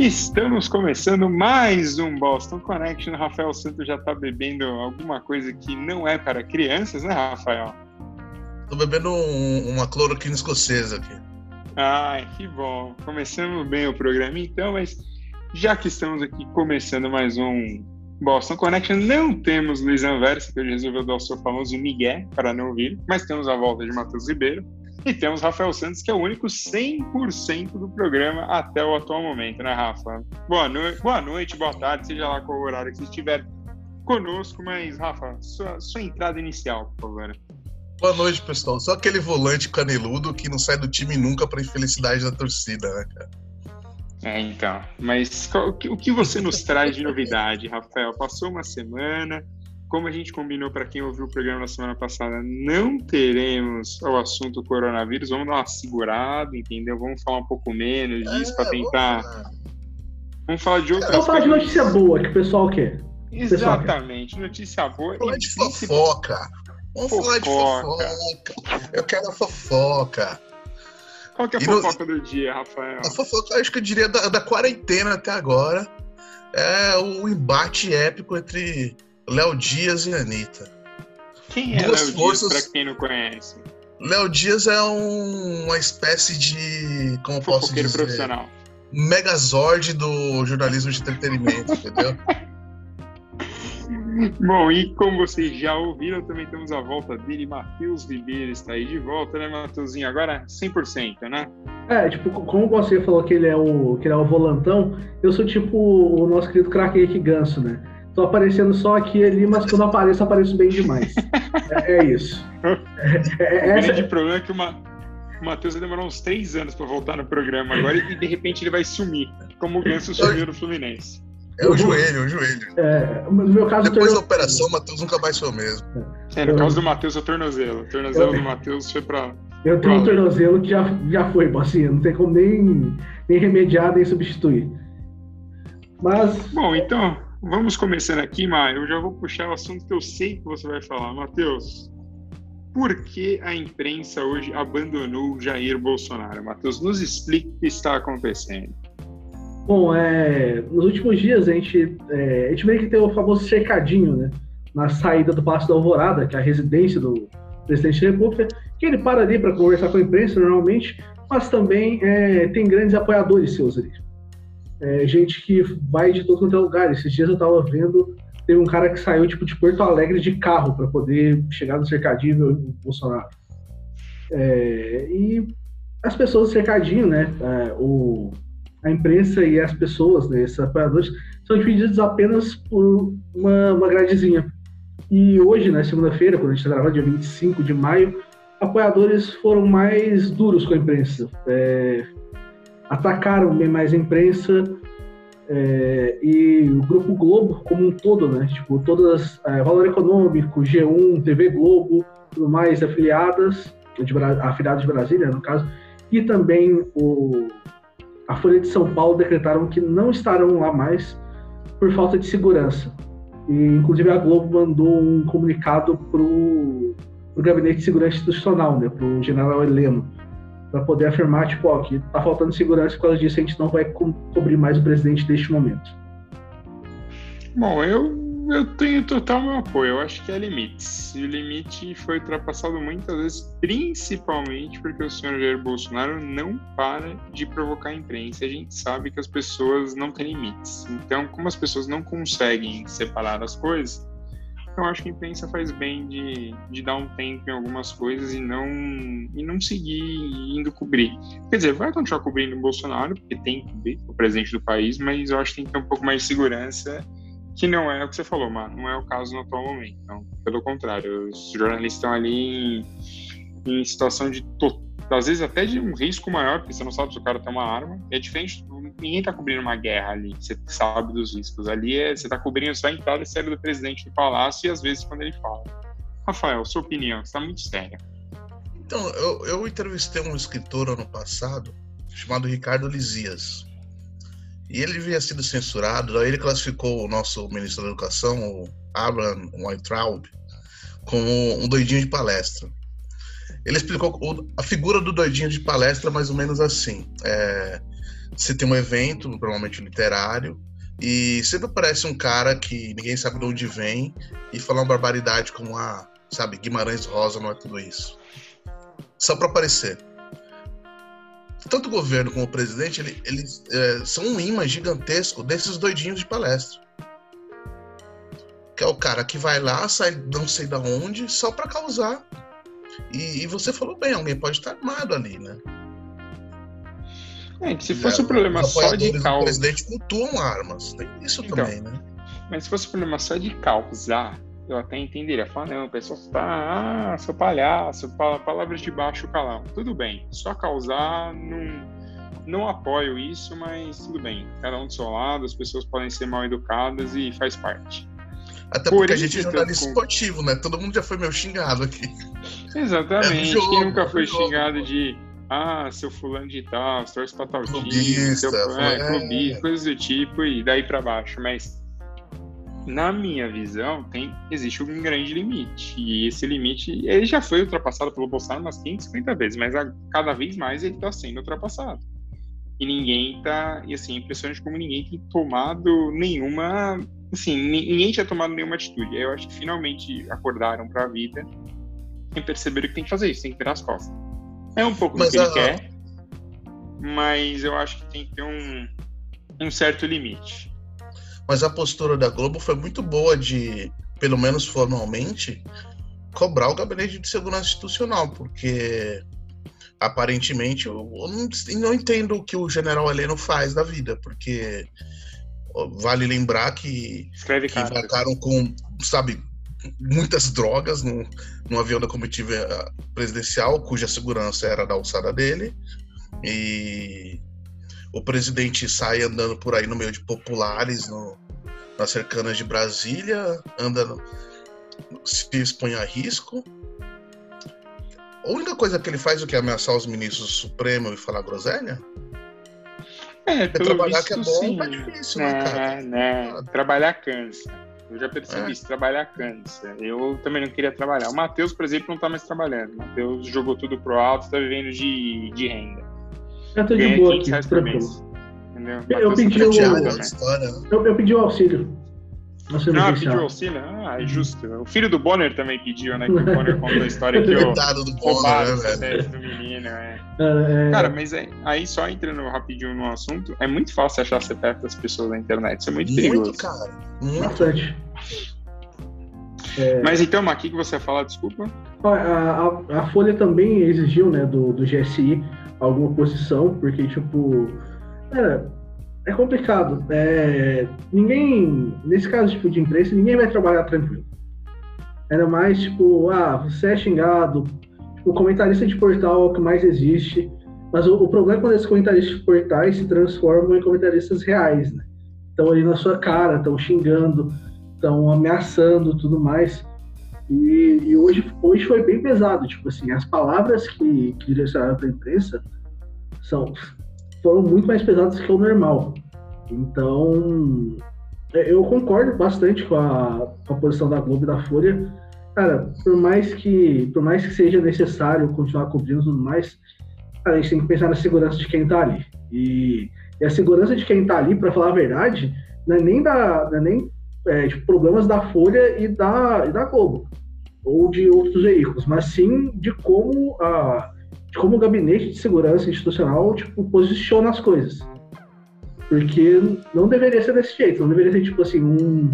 Estamos começando mais um Boston Connection. Rafael Santos já está bebendo alguma coisa que não é para crianças, né, Rafael? Tô bebendo um, uma cloroquina escocesa aqui. Ai, que bom. Começamos bem o programa então, mas já que estamos aqui começando mais um Boston Connection, não temos Luiz Anversa, que hoje resolveu dar o seu famoso migué para não ouvir, mas temos a volta de Matheus Ribeiro. E temos Rafael Santos, que é o único 100% do programa até o atual momento, né, Rafa? Boa, no... boa noite, boa tarde, seja lá qual horário que você estiver conosco, mas, Rafa, sua, sua entrada inicial, por favor. Boa noite, pessoal. Só aquele volante caneludo que não sai do time nunca para infelicidade da torcida, né, cara? É, então. Mas o que você nos traz de novidade, Rafael? Passou uma semana, como a gente combinou para quem ouviu o programa na semana passada, não teremos o assunto coronavírus, vamos dar uma segurada, entendeu? Vamos falar um pouco menos disso é, para tentar. Vamos, vamos, falar de outras Vamos falar de notícia boa que o pessoal quer. Exatamente, quer. notícia boa. Falar de fofoca. Vamos fofoca. falar de fofoca. Eu quero a fofoca. Qual que é a e fofoca no... do dia, Rafael? A fofoca, acho que eu diria da, da quarentena até agora. É o embate épico entre Léo Dias e Anitta. Quem é Duas Léo forças... Dias, pra quem não conhece? Léo Dias é um, uma espécie de. Como posso dizer? profissional. Megazord do jornalismo de entretenimento, entendeu? Bom, e como vocês já ouviram, também temos a volta dele, Matheus Ribeiro está aí de volta, né, Matheusinho? Agora 100%, né? É, tipo, como você falou que ele é o, que ele é o volantão, eu sou tipo o nosso querido craque Ganso, né? Tô aparecendo só aqui e ali, mas quando apareço, apareço bem demais. é, é isso. É, é, o grande problema é que uma, o Matheus vai demorar uns três anos para voltar no programa agora e de repente ele vai sumir, como o Ganso sumiu no Fluminense. É o joelho, é o joelho. É, no meu caso, Depois da operação, o Matheus nunca mais foi o mesmo. É, no eu... caso do Matheus, é o tornozelo. O tornozelo eu... do Matheus foi pra. Eu tenho um tornozelo que já, já foi, assim, não tem como nem, nem remediar, nem substituir. Mas. Bom, então, vamos começando aqui, Mário. Eu já vou puxar o assunto que eu sei que você vai falar. Matheus, por que a imprensa hoje abandonou Jair Bolsonaro? Matheus, nos explique o que está acontecendo. Bom, é, nos últimos dias a gente, é, a gente meio que tem o famoso cercadinho, né? Na saída do Palácio da Alvorada, que é a residência do presidente da República, que ele para ali para conversar com a imprensa normalmente, mas também é, tem grandes apoiadores seus ali. É, gente que vai de todo quanto é lugar. Esses dias eu estava vendo, teve um cara que saiu tipo de Porto Alegre de carro para poder chegar no cercadinho do Bolsonaro. É, e as pessoas do cercadinho, né? É, o a imprensa e as pessoas, né, esses apoiadores, são divididos apenas por uma, uma gradezinha. E hoje, na né, segunda-feira, quando a gente está gravando, dia 25 de maio, apoiadores foram mais duros com a imprensa. Atacaram bem mais a imprensa é, e o Grupo Globo como um todo, né? Tipo, todas, é, Valor Econômico, G1, TV Globo, tudo mais, afiliadas, de, afiliados de Brasília, no caso, e também o a Folha de São Paulo decretaram que não estarão lá mais por falta de segurança. E, inclusive, a Globo mandou um comunicado para o Gabinete de Segurança Institucional, né, para o general Heleno, para poder afirmar, tipo, ó, que está faltando segurança por causa disso a gente não vai co cobrir mais o presidente neste momento. Bom, eu eu tenho total meu apoio. Eu acho que há limites. E o limite foi ultrapassado muitas vezes, principalmente porque o senhor Jair Bolsonaro não para de provocar a imprensa. A gente sabe que as pessoas não têm limites. Então, como as pessoas não conseguem separar as coisas, eu acho que a imprensa faz bem de, de dar um tempo em algumas coisas e não, e não seguir indo cobrir. Quer dizer, vai continuar cobrindo o Bolsonaro, porque tem que cobrir o presidente do país, mas eu acho que tem que ter um pouco mais de segurança que não é o que você falou, mano, não é o caso no atual momento. Então, pelo contrário, os jornalistas estão ali em, em situação de às vezes até de um risco maior, porque você não sabe se o cara tem uma arma. É diferente, ninguém tá cobrindo uma guerra ali, você sabe dos riscos. Ali é, você tá cobrindo só a entrada e saída do presidente do palácio e às vezes quando ele fala. Rafael, sua opinião, está muito séria. Então, eu, eu entrevistei um escritor ano passado chamado Ricardo Lisias. E ele havia sido censurado, daí ele classificou o nosso ministro da Educação, o Abraham Weintraub, como um doidinho de palestra. Ele explicou a figura do doidinho de palestra mais ou menos assim. É, você tem um evento, provavelmente literário, e sempre aparece um cara que ninguém sabe de onde vem e fala uma barbaridade como a, ah, sabe, Guimarães Rosa não é tudo isso. Só para aparecer. Tanto o governo como o presidente, ele, eles é, são um imã gigantesco desses doidinhos de palestra. Que é o cara que vai lá, sai não sei da onde, só para causar. E, e, você falou bem, alguém pode estar armado ali, né? É, que se fosse o um problema só de causar. O presidente cultuam armas. Tem isso então, também, né? Mas se fosse o um problema só de causar, eu até entenderia. Falar, não, o pessoal está, ah, seu palhaço, palavras de baixo calão. Tudo bem, só causar, não, não apoio isso, mas tudo bem. Cada um do seu lado, as pessoas podem ser mal educadas e faz parte. Até Por porque a gente é jornalista com... esportivo, né? Todo mundo já foi meio xingado aqui. Exatamente. É jogo, Quem nunca foi xingado de ah, seu fulano de tal, torce pra tal time, seu é, é, clubista, coisas do tipo, e daí para baixo. Mas na minha visão, tem, existe um grande limite. E esse limite, ele já foi ultrapassado pelo Bolsonaro umas 550 vezes, mas a, cada vez mais ele está sendo ultrapassado. E ninguém está, e assim, é impressionante como ninguém tem tomado nenhuma, assim, ninguém tinha tomado nenhuma atitude. Eu acho que finalmente acordaram para a vida e perceberam que tem que fazer isso, tem que virar as costas. É um pouco mas do que a... ele quer, mas eu acho que tem que ter um, um certo limite. Mas a postura da Globo foi muito boa de, pelo menos formalmente, cobrar o gabinete de segurança institucional, porque aparentemente eu não, não entendo o que o general Heleno faz da vida, porque vale lembrar que, Escreve que com, sabe, muitas drogas no, no avião da comitiva eh, presidencial, cuja segurança era da alçada dele. E o presidente sai andando por aí no meio de populares no, nas cercanas de Brasília, anda, se expõe a risco. A única coisa que ele faz é o que ameaçar os ministros do Supremo e falar groselha? É, é trabalhar que é bom, sim. é difícil, né, cara? Né, trabalhar cansa. Eu já percebi é. isso, trabalhar cansa. Eu também não queria trabalhar. O Matheus, por exemplo, não tá mais trabalhando. O Matheus jogou tudo pro alto, tá vivendo de, de renda. Eu tô de boa aqui, tranquilo. Eu pedi, o... eu, eu pedi o auxílio. Você não, pediu auxílio? Ah, é justo. O filho do Bonner também pediu, né? Que o Bonner contou a história que o do Bonner, né, do menino, é. É, é. Cara, mas aí só entrando rapidinho no assunto, é muito fácil achar CPF das pessoas na internet. Isso é muito, muito perigoso. cara. Muito. Bastante. É... Mas então, Maqui, que você ia falar, desculpa? A, a, a, Folha também exigiu, né, do, do GSI alguma posição, porque, tipo, é, é complicado. É, ninguém, nesse caso tipo, de imprensa, ninguém vai trabalhar tranquilo. Ainda mais, tipo, ah, você é xingado, o comentarista de portal é o que mais existe, mas o, o problema é quando esses comentaristas de portais se transformam em comentaristas reais, né? Estão ali na sua cara, estão xingando, estão ameaçando tudo mais. E, e, hoje, hoje foi bem pesado, tipo assim, as palavras que, que direcionaram para a imprensa são foram muito mais pesadas que o normal. Então, é, eu concordo bastante com a, com a posição da Globo e da Folha. Cara, por mais que, por mais que seja necessário continuar cobrindo tudo mais, a gente tem que pensar na segurança de quem está ali. E, e, a segurança de quem está ali, para falar a verdade, não é nem da, não é nem é, de problemas da Folha e da, e da Globo ou de outros veículos, mas sim de como a de como o gabinete de segurança institucional tipo, posiciona as coisas. Porque não deveria ser desse jeito, não deveria ser tipo assim, um.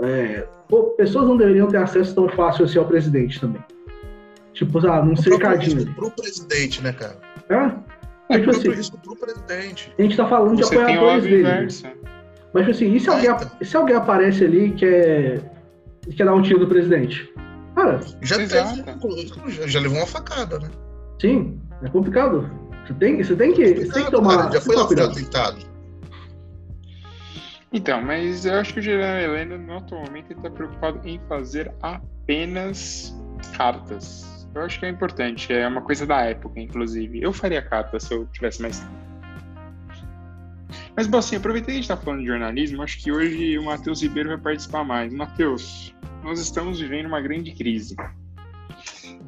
É, pô, pessoas não deveriam ter acesso tão fácil assim ao presidente também. Tipo, ah, num cercadinho. Risco pro presidente, né, cara? É? É, tipo assim, risco pro presidente. A gente tá falando Você de apoiadores dele. Mas tipo assim, e se, é, alguém, então. se alguém aparece ali e quer, quer dar um tiro do presidente? Cara, já, teve, já levou uma facada, né? Sim, é complicado. Você tem, você tem, que, é você tem que tomar. Cara, já foi lá cuidado. tentado. Então, mas eu acho que o General Helena, atualmente, está preocupado em fazer apenas cartas. Eu acho que é importante, é uma coisa da época, inclusive. Eu faria carta se eu tivesse mais tempo. Mas, bom, assim, aproveitando que a gente está falando de jornalismo, acho que hoje o Matheus Ribeiro vai participar mais. Matheus, nós estamos vivendo uma grande crise.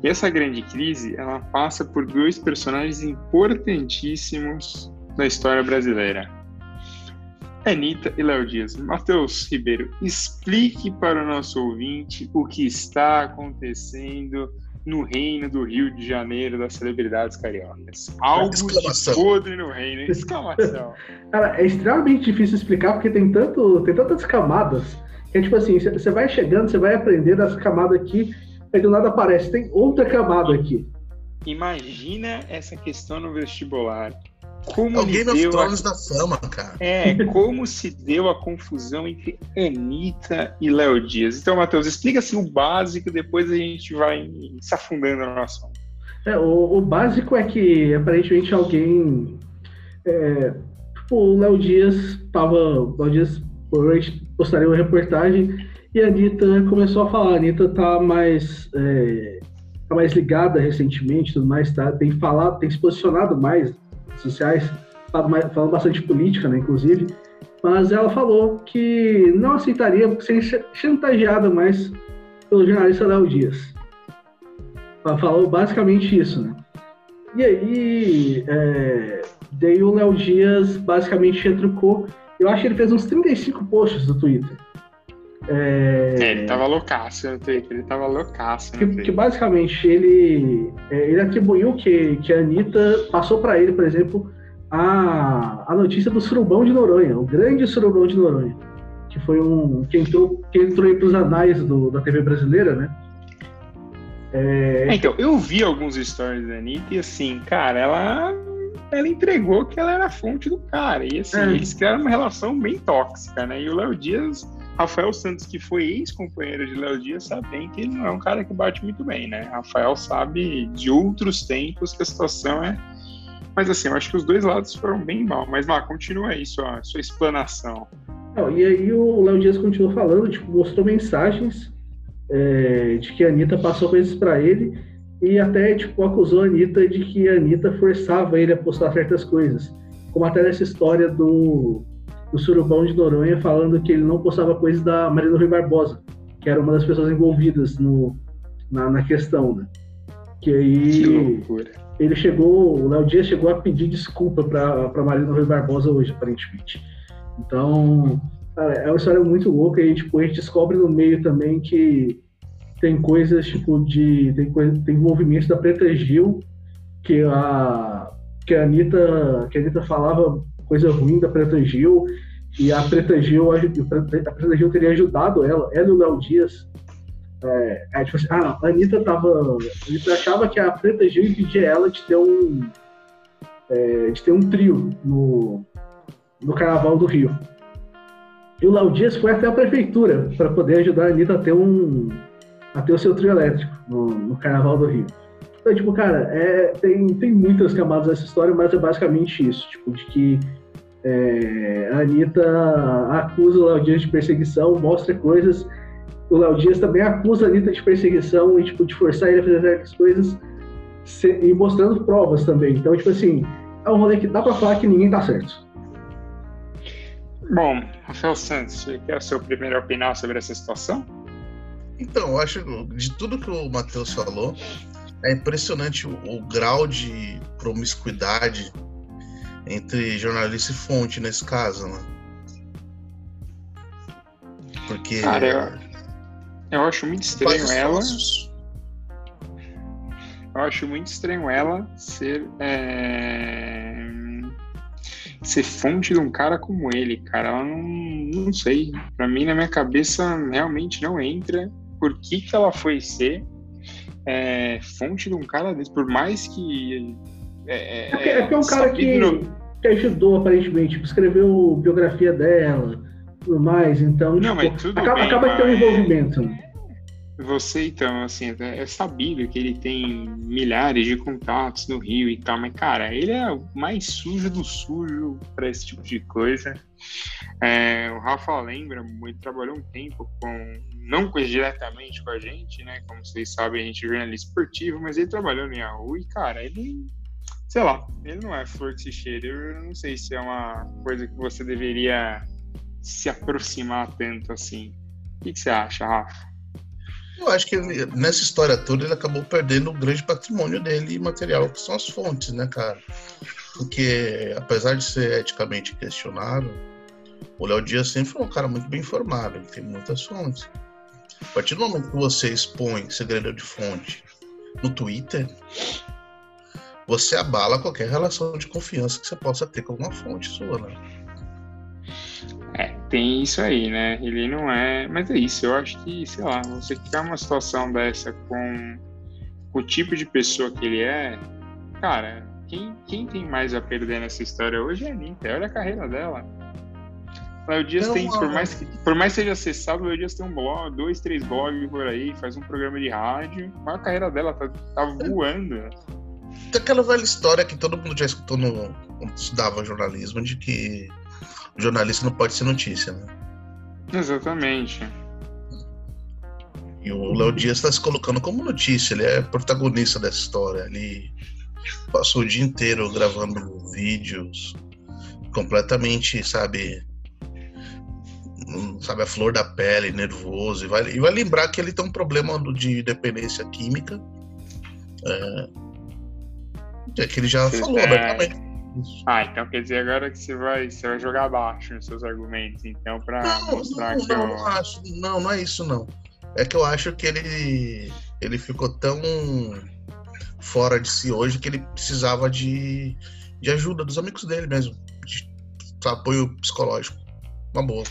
E essa grande crise, ela passa por dois personagens importantíssimos da história brasileira. Anitta e Léo Dias. Matheus Ribeiro, explique para o nosso ouvinte o que está acontecendo no reino do Rio de Janeiro das celebridades cariocas. Algo de podre no reino. Exclamação. Cara, é extremamente difícil explicar porque tem, tanto, tem tantas camadas que é tipo assim, você vai chegando, você vai aprender dessa camada aqui, aí do nada aparece, tem outra camada aqui. Imagina essa questão no vestibular. Como é o Game of Thrones a... da fama, cara. É, como se deu a confusão entre Anitta e Léo Dias. Então, Matheus, explica assim o básico, depois a gente vai se afundando no assunto. É, o, o básico é que aparentemente alguém. É, tipo, o Léo Dias estava. O Léo Dias postaria uma reportagem e a Anitta começou a falar. A Anitta tá mais. É, tá mais ligada recentemente, tudo mais, tá, tem falado, tem se posicionado mais sociais, falando bastante política, né, inclusive, mas ela falou que não aceitaria ser chantageada mais pelo jornalista Léo Dias. Ela falou basicamente isso, né? E aí, é, daí o Léo Dias basicamente retrucou. Eu acho que ele fez uns 35 posts no Twitter. É... é, ele tava loucaço ele tava loucaço que, que, basicamente ele, é, ele atribuiu que, que a Anitta passou para ele, por exemplo, a, a notícia do surubão de Noronha, o grande surubão de Noronha, que foi um que entrou, que entrou aí pros anais do, da TV brasileira, né? É... é então, eu vi alguns stories da Anitta e assim, cara, ela ela entregou que ela era a fonte do cara. E assim, é. eles criaram uma relação bem tóxica, né? E o Léo Dias Rafael Santos, que foi ex-companheiro de Léo Dias, sabe bem que ele não é um cara que bate muito bem, né? Rafael sabe de outros tempos que a situação é. Mas assim, eu acho que os dois lados foram bem mal. Mas, Má, continua aí sua, sua explanação. Não, e aí o Léo Dias continuou falando, tipo, mostrou mensagens é, de que a Anitta passou coisas para ele e até, tipo, acusou a Anitta de que a Anitta forçava ele a postar certas coisas. Como até nessa história do do Surubão de Noronha falando que ele não postava coisas da Marina Rui Barbosa, que era uma das pessoas envolvidas no, na, na questão, né? Que aí que ele chegou, o Léo Dias chegou a pedir desculpa para Marina Rui Barbosa hoje, aparentemente. Então, cara, é uma história muito louca e tipo, a gente descobre no meio também que tem coisas tipo de tem coisa, tem envolvimento da Preta Gil que a que a Anitta, que a Anitta falava coisa ruim da Preta Gil, e a Preta Gil, a Preta Gil teria ajudado ela, ela e o Léo Dias. É, é, tipo assim, ah, a Anitta tava. A Anitta achava que a Preta Gil impedia ela de ter um. É, de ter um trio no, no Carnaval do Rio. E o Léo Dias foi até a prefeitura para poder ajudar a Anitta a ter um. a ter o seu trio elétrico no, no Carnaval do Rio. Então, tipo, cara, é, tem, tem muitas camadas nessa história, mas é basicamente isso, tipo, de que é, a Anitta acusa o Léo Dias de perseguição, mostra coisas. O Léo Dias também acusa a Anitta de perseguição e, tipo, de forçar ele a fazer certas coisas se, e mostrando provas também. Então, tipo assim, é um rolê que dá pra falar que ninguém tá certo. Bom, Rafael Santos, você quer a sua primeira opinião sobre essa situação? Então, eu acho de tudo que o Matheus falou, é impressionante o, o, grau de promiscuidade entre jornalista e fonte nesse caso, né? Porque. Cara, eu, eu acho muito estranho ela. Eu acho muito estranho ela ser. É, ser fonte de um cara como ele, cara. Ela não, não sei. Pra mim, na minha cabeça, realmente não entra por que, que ela foi ser é, fonte de um cara desse, por mais que. É, é, é, é, é um cara que, no... que ajudou, aparentemente, tipo, escreveu biografia dela tudo mais, então não, tipo, acaba, bem, acaba ter um envolvimento. Você, então, assim, é, é sabido que ele tem milhares de contatos no Rio e tal, mas, cara, ele é o mais sujo do sujo para esse tipo de coisa. É, o Rafa lembra, ele trabalhou um tempo com, não diretamente com a gente, né? Como vocês sabem, a gente é jornalista esportivo, mas ele trabalhou no Yahoo e, cara, ele, sei lá, ele não é flor que se cheira. Eu não sei se é uma coisa que você deveria se aproximar tanto assim. O que, que você acha, Rafa? Eu acho que ele, nessa história toda ele acabou perdendo o grande patrimônio dele material, que são as fontes, né, cara? Porque, apesar de ser eticamente questionável, o Léo Dias sempre foi um cara muito bem informado, ele tem muitas fontes. A partir do momento que você expõe segredo de fonte no Twitter, você abala qualquer relação de confiança que você possa ter com uma fonte sua, né? É, tem isso aí, né? Ele não é. Mas é isso, eu acho que, sei lá, você ficar uma situação dessa com, com o tipo de pessoa que ele é, cara, quem, quem tem mais a perder nessa história hoje é a Anitta. Olha a carreira dela. O Dias tem, por mais, que, por mais que seja acessado, o Dias tem um blog, dois, três blogs por aí, faz um programa de rádio. Mas a carreira dela tá, tá voando. Tem aquela velha história que todo mundo já escutou no, quando estudava jornalismo, de que o jornalista não pode ser notícia, né? Exatamente. E o Léo Dias está se colocando como notícia, ele é protagonista dessa história. Ele passou o dia inteiro gravando vídeos completamente, sabe, sabe, a flor da pele, nervoso. E vai, e vai lembrar que ele tem um problema de dependência química. É, é que ele já Você falou é... abertamente. Ah, então quer dizer agora que você vai, você vai jogar abaixo nos seus argumentos, então, para mostrar não, que não, eu... não, acho, não, não é isso não. É que eu acho que ele ele ficou tão fora de si hoje que ele precisava de, de ajuda dos amigos dele mesmo, de, de apoio psicológico. Uma boa.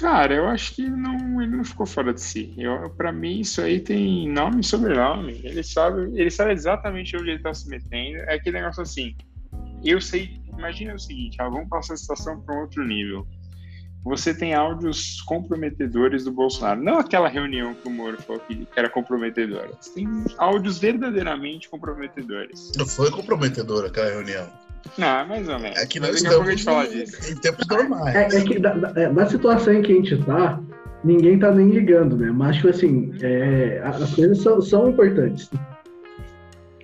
Cara, eu acho que não, ele não ficou fora de si. Para mim, isso aí tem nome e sobrenome. Ele sabe, ele sabe exatamente onde ele está se metendo. É aquele negócio assim. Eu sei. Imagina o seguinte: ah, vamos passar a situação para um outro nível. Você tem áudios comprometedores do Bolsonaro. Não aquela reunião que o Moro falou que era comprometedora. Você tem áudios verdadeiramente comprometedores. Não foi comprometedora aquela reunião. Não, mais ou menos. É que nós estamos falar disso. em tempos normais. É, é que da, da, é, situação em que a gente tá, ninguém tá nem ligando, né? Mas, tipo assim, é, as coisas são, são importantes.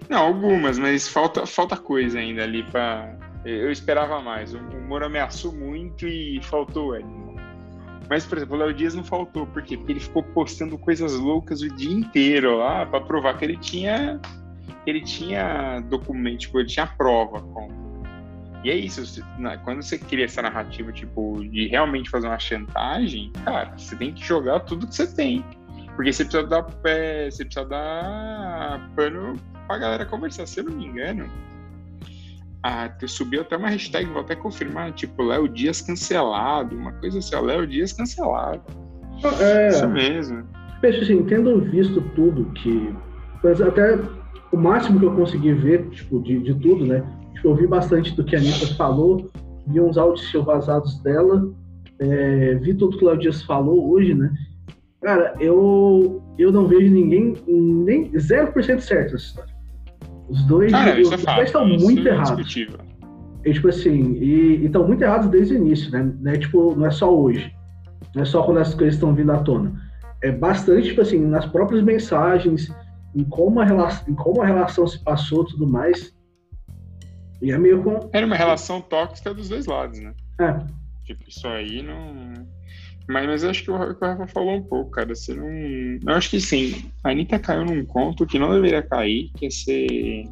Não, algumas, mas falta, falta coisa ainda ali pra. Eu esperava mais. O, Moro ameaçou muito e faltou ali. Mas, por exemplo, o Léo Dias não faltou. Por quê? Porque ele ficou postando coisas loucas o dia inteiro lá pra provar que ele tinha. Ele tinha documento, tipo, ele tinha prova com, e é isso, quando você cria essa narrativa, tipo, de realmente fazer uma chantagem, cara, você tem que jogar tudo que você tem. Porque você precisa dar, é, você precisa dar pano pra galera conversar. Se eu não me engano, ah, subiu até uma hashtag, vou até confirmar, tipo, Léo Dias cancelado, uma coisa assim, Léo Dias cancelado. É, Isso mesmo. Pessoal, assim, tendo visto tudo que. Até o máximo que eu consegui ver, tipo, de, de tudo, né? Eu ouvi bastante do que a Anitta falou, vi uns áudios vazados dela, é, vi tudo que o Léo Dias falou hoje, né? Cara, eu, eu não vejo ninguém, nem 0% certo nessa história. Os dois, Cara, os, é os dois estão muito é errados. E, tipo assim, e estão muito errados desde o início, né? Não é, tipo, não é só hoje. Não é só quando as coisas estão vindo à tona. É bastante, tipo assim, nas próprias mensagens, em como a relação, em como a relação se passou e tudo mais. E é meio com... Era uma relação tóxica dos dois lados, né? É. Tipo, isso aí não. Mas, mas eu acho que o Rafa falou um pouco, cara. Você não. Eu acho que sim. A Anitta caiu num conto que não deveria cair, que é ser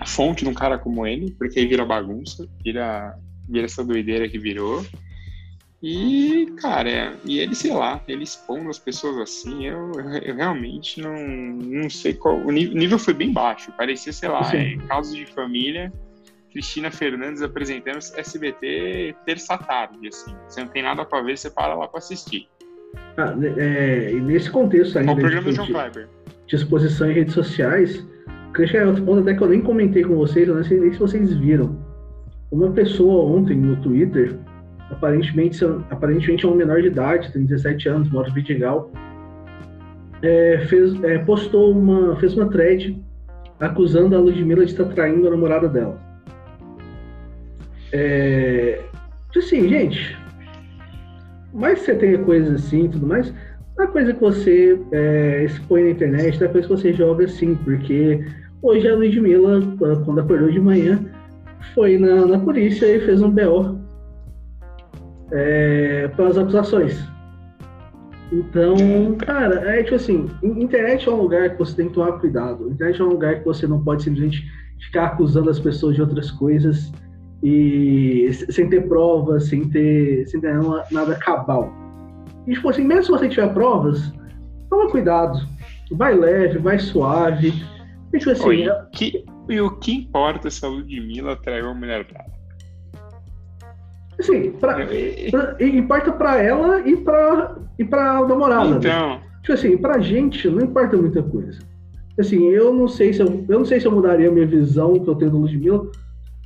a fonte de um cara como ele, porque aí vira bagunça, vira, vira essa doideira que virou. E, cara, e ele, sei lá, ele expondo as pessoas assim, eu, eu realmente não, não sei qual. O nível foi bem baixo. Parecia, sei lá, é, casos de família Cristina Fernandes apresentando SBT terça tarde, assim. Você não tem nada para ver, você para lá para assistir. Ah, né, é, e nesse contexto ainda. O programa do João Kleber. De exposição em redes sociais, queria chegar outro ponto até que eu nem comentei com vocês, eu não sei nem se vocês viram. Uma pessoa ontem no Twitter, aparentemente, aparentemente é um menor de idade, tem 17 anos, mora em Vidigal, é, fez, é, postou uma, fez uma thread acusando a Ludmilla de estar traindo a namorada dela. É, assim, gente, mais você tem coisas assim e tudo mais, é coisa que você é, expõe na internet, não é coisa que você joga assim, porque hoje a Ludmilla, quando acordou de manhã, foi na, na polícia e fez um BO é, pelas acusações. Então, cara, é tipo assim, internet é um lugar que você tem que tomar cuidado. Internet é um lugar que você não pode simplesmente ficar acusando as pessoas de outras coisas e sem ter provas, sem ter, sem ter nada cabal. E tipo assim, mesmo se você tiver provas, toma cuidado. Vai leve, vai suave. E, tipo assim, Oi, é... que, e o que importa se a Ludmilla traiu uma mulher brava? Assim, pra, pra, importa pra ela e pra, e pra namorada. Né? Então. Né? Tipo assim, pra gente não importa muita coisa. Assim, eu não sei se eu, eu não sei se eu mudaria a minha visão que eu tenho do Ludmilla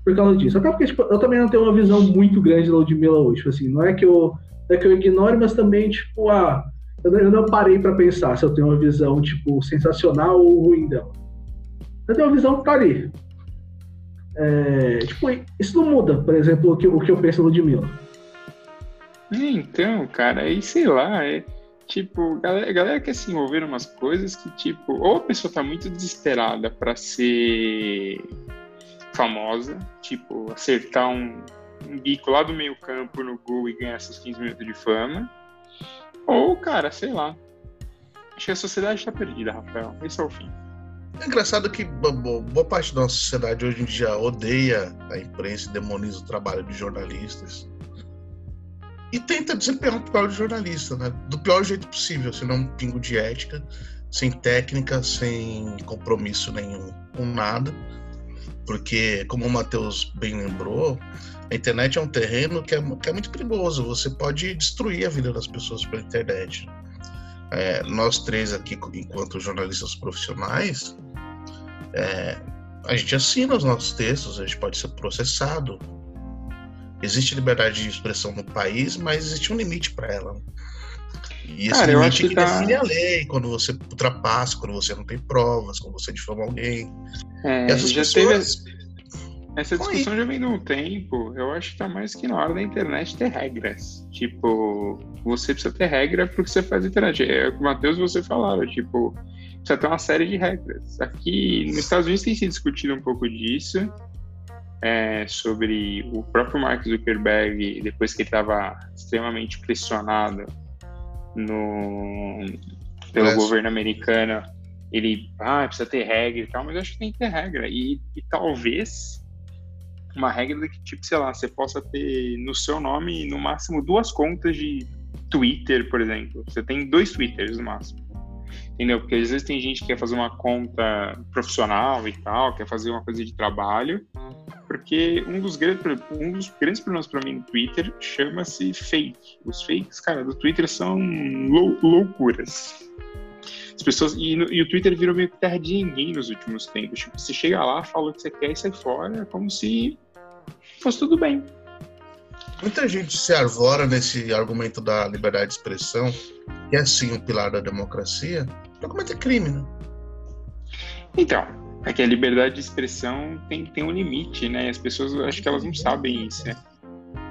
por causa disso. Até porque tipo, eu também não tenho uma visão muito grande da Ludmilla hoje. Tipo assim, não é que eu, não é que eu ignore, mas também, tipo, ah, eu, eu não parei para pensar se eu tenho uma visão, tipo, sensacional ou ruim dela. Eu tenho uma visão que tá ali. É, tipo, isso não muda, por exemplo, o que, o que eu penso da Ludmilla. Então, cara, aí sei lá, é tipo, galera, galera quer se envolver umas coisas que, tipo, ou a pessoa tá muito desesperada para ser famosa, tipo, acertar um, um bico lá do meio campo no gol e ganhar esses 15 minutos de fama. Ou, cara, sei lá. Acho que a sociedade está perdida, Rafael. Esse é o fim. É engraçado que boa parte da nossa sociedade hoje em dia odeia a imprensa e demoniza o trabalho de jornalistas. E tenta desempenhar o papel de jornalista, né? Do pior jeito possível, sem um pingo de ética, sem técnica, sem compromisso nenhum com nada porque, como o Matheus bem lembrou, a internet é um terreno que é, que é muito perigoso. Você pode destruir a vida das pessoas pela internet. É, nós três aqui, enquanto jornalistas profissionais, é, a gente assina os nossos textos, a gente pode ser processado. Existe liberdade de expressão no país, mas existe um limite para ela. E esse Cara, limite que, tá... define a lei, quando você ultrapassa, quando você não tem provas, quando você difama alguém. É, e essas já pessoas... teve... Essa discussão já vem de um tempo. Eu acho que tá mais que na hora da internet ter regras. Tipo, você precisa ter regra pro que você faz na internet. É o que o Matheus você falava, tipo, precisa ter uma série de regras. Aqui nos Estados Unidos tem se discutido um pouco disso. É, sobre o próprio Mark Zuckerberg, depois que ele estava extremamente pressionado no, pelo governo americano, ele ah, precisa ter regra e tal, mas eu acho que tem que ter regra. E, e talvez uma regra que, tipo, sei lá, você possa ter no seu nome, no máximo, duas contas de Twitter, por exemplo. Você tem dois Twitters no máximo. Entendeu? Porque às vezes tem gente que quer fazer uma conta profissional e tal, quer fazer uma coisa de trabalho, porque um dos grandes, um dos grandes problemas para mim no Twitter chama-se fake. Os fakes, cara, do Twitter são lou loucuras. As pessoas, e, no, e, o Twitter virou meio que terra de ninguém nos últimos tempos. Tipo, você chega lá, fala o que você quer e sai fora, como se fosse tudo bem. Muita gente se arvora nesse argumento da liberdade de expressão, que é sim um pilar da democracia, para cometer crime, né? Então, é que a liberdade de expressão tem, tem um limite, né? As pessoas, acho que elas não sabem isso, né?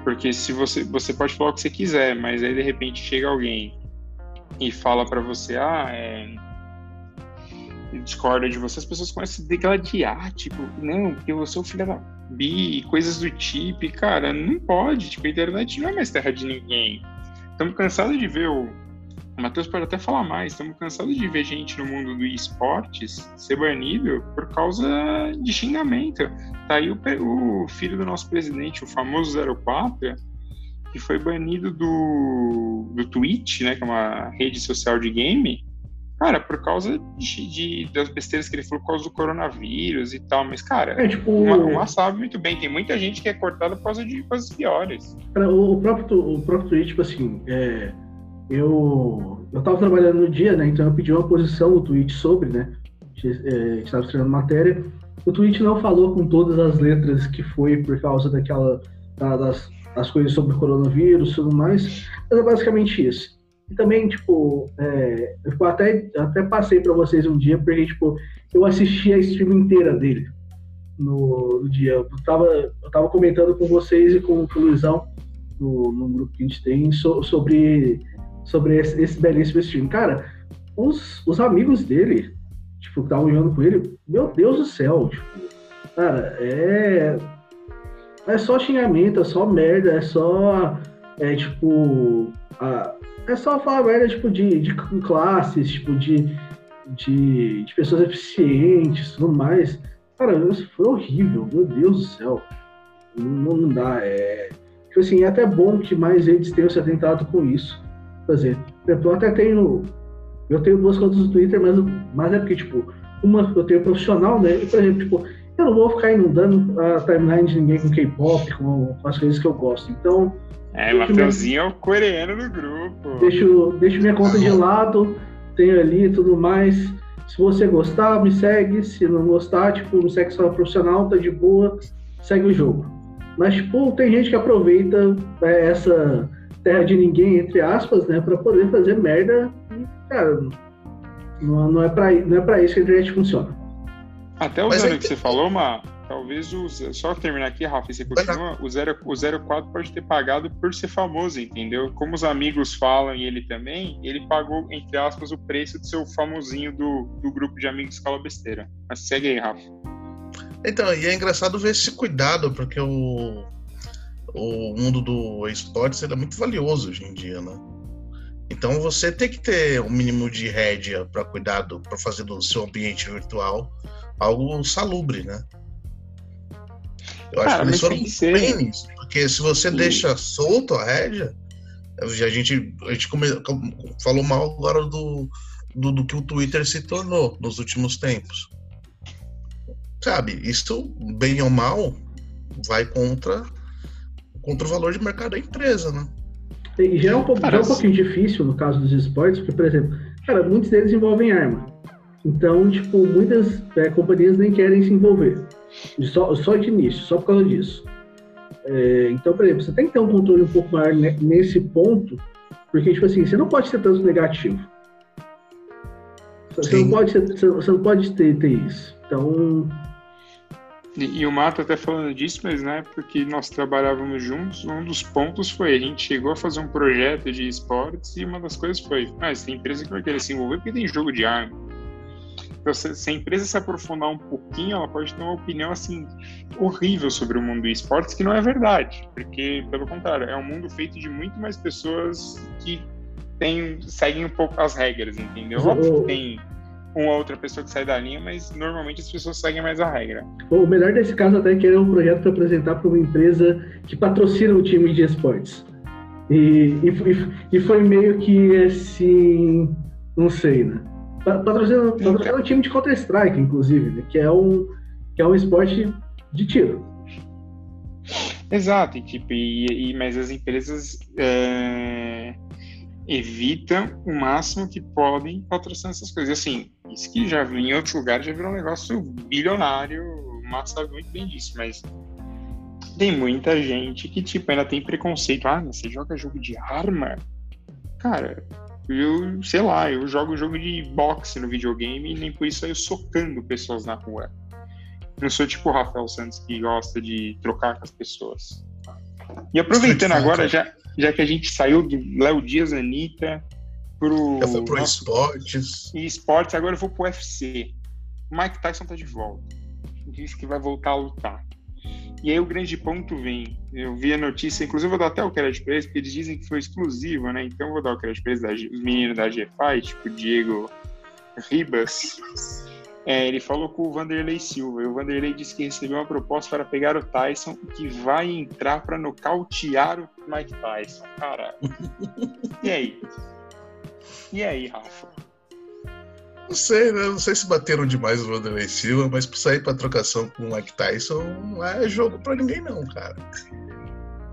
Porque se você, você pode falar o que você quiser, mas aí de repente chega alguém e fala para você, ah, é, discorda de você, as pessoas começam a degladiar, tipo, não, porque você é o filho da bi, coisas do tipo, e, cara, não pode, tipo, a internet não é mais terra de ninguém. Estamos cansados de ver o. O Matheus pode até falar mais, estamos cansados de ver gente no mundo do esportes ser banido por causa de xingamento. Tá aí o, o filho do nosso presidente, o famoso 04, que foi banido do, do Twitch, né, que é uma rede social de game, cara, por causa de, de, das besteiras que ele falou por causa do coronavírus e tal. Mas, cara, é, tipo, uma, uma sabe muito bem, tem muita gente que é cortada por causa de coisas piores. O próprio, o próprio Twitch, tipo assim, é, eu, eu tava trabalhando no dia, né, então eu pedi uma posição no Twitch sobre, né, a gente é, estava estreando matéria. O Twitch não falou com todas as letras que foi por causa daquela, das as coisas sobre o coronavírus e tudo mais, mas é basicamente isso. E também, tipo, é, eu até, até passei para vocês um dia, porque, tipo, eu assisti a stream inteira dele no, no dia. Eu tava, eu tava comentando com vocês e com, o Luizão, no, no grupo que a gente tem, so, sobre, sobre esse, esse belíssimo stream. Cara, os, os amigos dele, tipo, que estavam jogando com ele, meu Deus do céu, tipo, cara, é é só xingamento, é só merda, é só. É tipo. A, é só falar merda, tipo, de, de classes, tipo, de, de, de pessoas eficientes tudo mais. Cara, isso foi horrível, meu Deus do céu. Não, não dá. É, tipo assim, é até bom que mais eles tenham se atentado com isso. Fazer. Por exemplo, eu até tenho. Eu tenho duas contas no Twitter, mas, mas é porque, tipo, uma eu tenho profissional, né? E, por exemplo, tipo, eu não vou ficar inundando a timeline de ninguém com K-pop, com, com, as coisas que eu gosto. Então. É, Matheusinho é o coreano do grupo. Deixo, deixo minha conta de lado, tenho ali e tudo mais. Se você gostar, me segue. Se não gostar, tipo, me segue só profissional, tá de boa, segue o jogo. Mas, tipo, tem gente que aproveita é, essa terra de ninguém, entre aspas, né, pra poder fazer merda. E, cara, não, não, é pra, não é pra isso que a internet funciona. Até usando o que você falou, Mar, talvez o. Só terminar aqui, Rafa, e você continua. O, 0, o 04 pode ter pagado por ser famoso, entendeu? Como os amigos falam e ele também, ele pagou, entre aspas, o preço do seu famosinho do, do grupo de amigos Escola Besteira. Mas segue aí, Rafa. Então, e é engraçado ver esse cuidado, porque o, o mundo do esportes é muito valioso hoje em dia, né? Então você tem que ter um mínimo de rédea para cuidado, para fazer do seu ambiente virtual algo salubre, né? Eu acho que eles foram bem nisso, porque se você Sim. deixa solto a rédea, a gente, a gente come, falou mal agora do, do, do, que o Twitter se tornou nos últimos tempos. Sabe, isso, bem ou mal, vai contra, contra o valor de mercado da empresa, né? E já é um, pouco, já é um pouquinho difícil no caso dos esportes, porque, por exemplo, cara, muitos deles envolvem arma. Então, tipo, muitas é, companhias nem querem se envolver. Só, só de início, só por causa disso. É, então, por exemplo, você tem que ter um controle um pouco maior nesse ponto, porque, tipo assim, você não pode ser tanto negativo. Você não pode, ser, você não pode ter, ter isso. Então, e, e, o Mato até falando disso, mas né, porque nós trabalhávamos juntos, um dos pontos foi a gente chegou a fazer um projeto de esportes e uma das coisas foi, ah, tem empresa que vai querer se envolver porque tem jogo de arma. Então, se, se, a empresa se aprofundar um pouquinho, ela pode ter uma opinião assim horrível sobre o mundo do esportes, que não é verdade, porque pelo contrário, é um mundo feito de muito mais pessoas que tem, seguem um pouco as regras, entendeu? Óbvio que tem uma outra pessoa que sai da linha, mas normalmente as pessoas seguem mais a regra. O melhor desse caso até é que é um projeto para apresentar para uma empresa que patrocina o time de esportes. E, e, e, foi meio que assim, não sei, né? Patrocina, patrocina o time de Counter-Strike, inclusive, né? que, é um, que é um esporte de tiro. Exato, e, tipo, e, e mas as empresas é, evitam o máximo que podem patrocinar essas coisas. Assim, isso que já em outros lugares já virou um negócio bilionário, o Márcio sabe muito bem disso, mas tem muita gente que, tipo, ainda tem preconceito. Ah, você joga jogo de arma? Cara, eu, sei lá, eu jogo jogo de boxe no videogame e nem por isso saio socando pessoas na rua. Não sou tipo o Rafael Santos que gosta de trocar com as pessoas. E aproveitando agora, já, já que a gente saiu do Léo Dias, Anitta, pro. Eu fui pro nosso... esportes. E esportes, agora eu vou pro UFC. O Mike Tyson tá de volta. Diz que vai voltar a lutar. E aí o grande ponto vem. Eu vi a notícia, inclusive vou dar até o crédito pra eles, porque eles dizem que foi exclusivo, né? Então eu vou dar o crédito pra eles, os meninos da G-Fight, tipo Diego Ribas. É, ele falou com o Vanderlei Silva. E o Vanderlei disse que recebeu uma proposta para pegar o Tyson e que vai entrar para nocautear o Mike Tyson. Cara, e aí? E aí, Rafa? Não sei, né? Não sei se bateram demais o Vanderlei Silva, mas pra sair pra trocação com o Mike Tyson não é jogo pra ninguém, não, cara.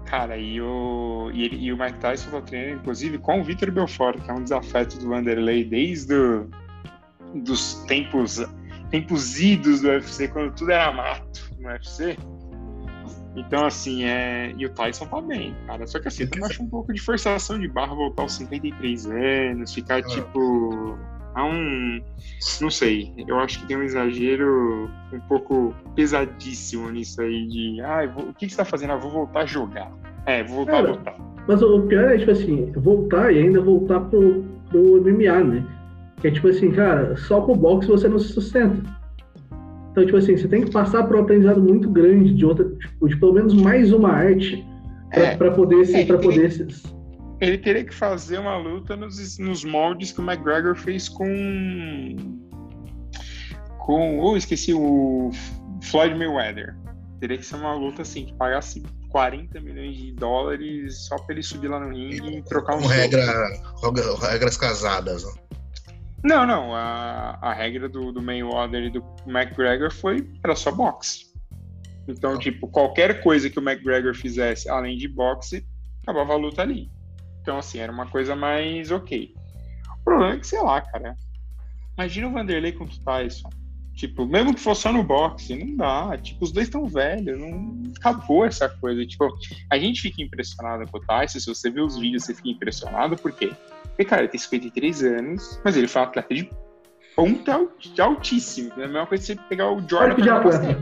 Cara, e o, e, ele, e o Mike Tyson tá treinando, inclusive, com o Vitor Belfort, que é um desafeto do Vanderlei desde do, dos tempos, tempos idos do UFC, quando tudo era mato no UFC. Então, assim, é... e o Tyson tá bem, cara. Só que assim, eu acho um pouco de forçação de barra voltar aos 53 anos, ficar, tipo, a um. Não sei, eu acho que tem um exagero um pouco pesadíssimo nisso aí de. Ah, vou... o que, que você tá fazendo? Ah, vou voltar a jogar. É, vou voltar cara, a lutar. Mas o pior é, tipo assim, voltar e ainda voltar pro, pro MMA, né? Que é tipo assim, cara, só com o boxe você não se sustenta. Então, tipo assim, você tem que passar por um aprendizado muito grande de outra, tipo, de pelo menos mais uma arte para é, poder se, é, para poder se... ele teria que fazer uma luta nos, nos moldes que o McGregor fez com. Com. Oh, esqueci o Floyd Mayweather. Teria que ser uma luta assim, que pagasse 40 milhões de dólares só pra ele subir lá no ringue e trocar um. Com regra, regras casadas, né? Não, não. A, a regra do, do Mayweather e do McGregor foi era só boxe. Então, tipo, qualquer coisa que o McGregor fizesse além de boxe, acabava a luta ali. Então, assim, era uma coisa mais ok. O problema é que, sei lá, cara. Imagina o Vanderlei contra o Tyson. Tipo, mesmo que fosse só no boxe, não dá. Tipo, os dois estão velhos, não acabou essa coisa. Tipo, a gente fica impressionado com o Tyson. Se você vê os vídeos, você fica impressionado, por quê? Porque, cara, ele tem 53 anos, mas ele foi um atleta de ponta altíssimo. É a mesma coisa que você pegar o Jordan de atleta.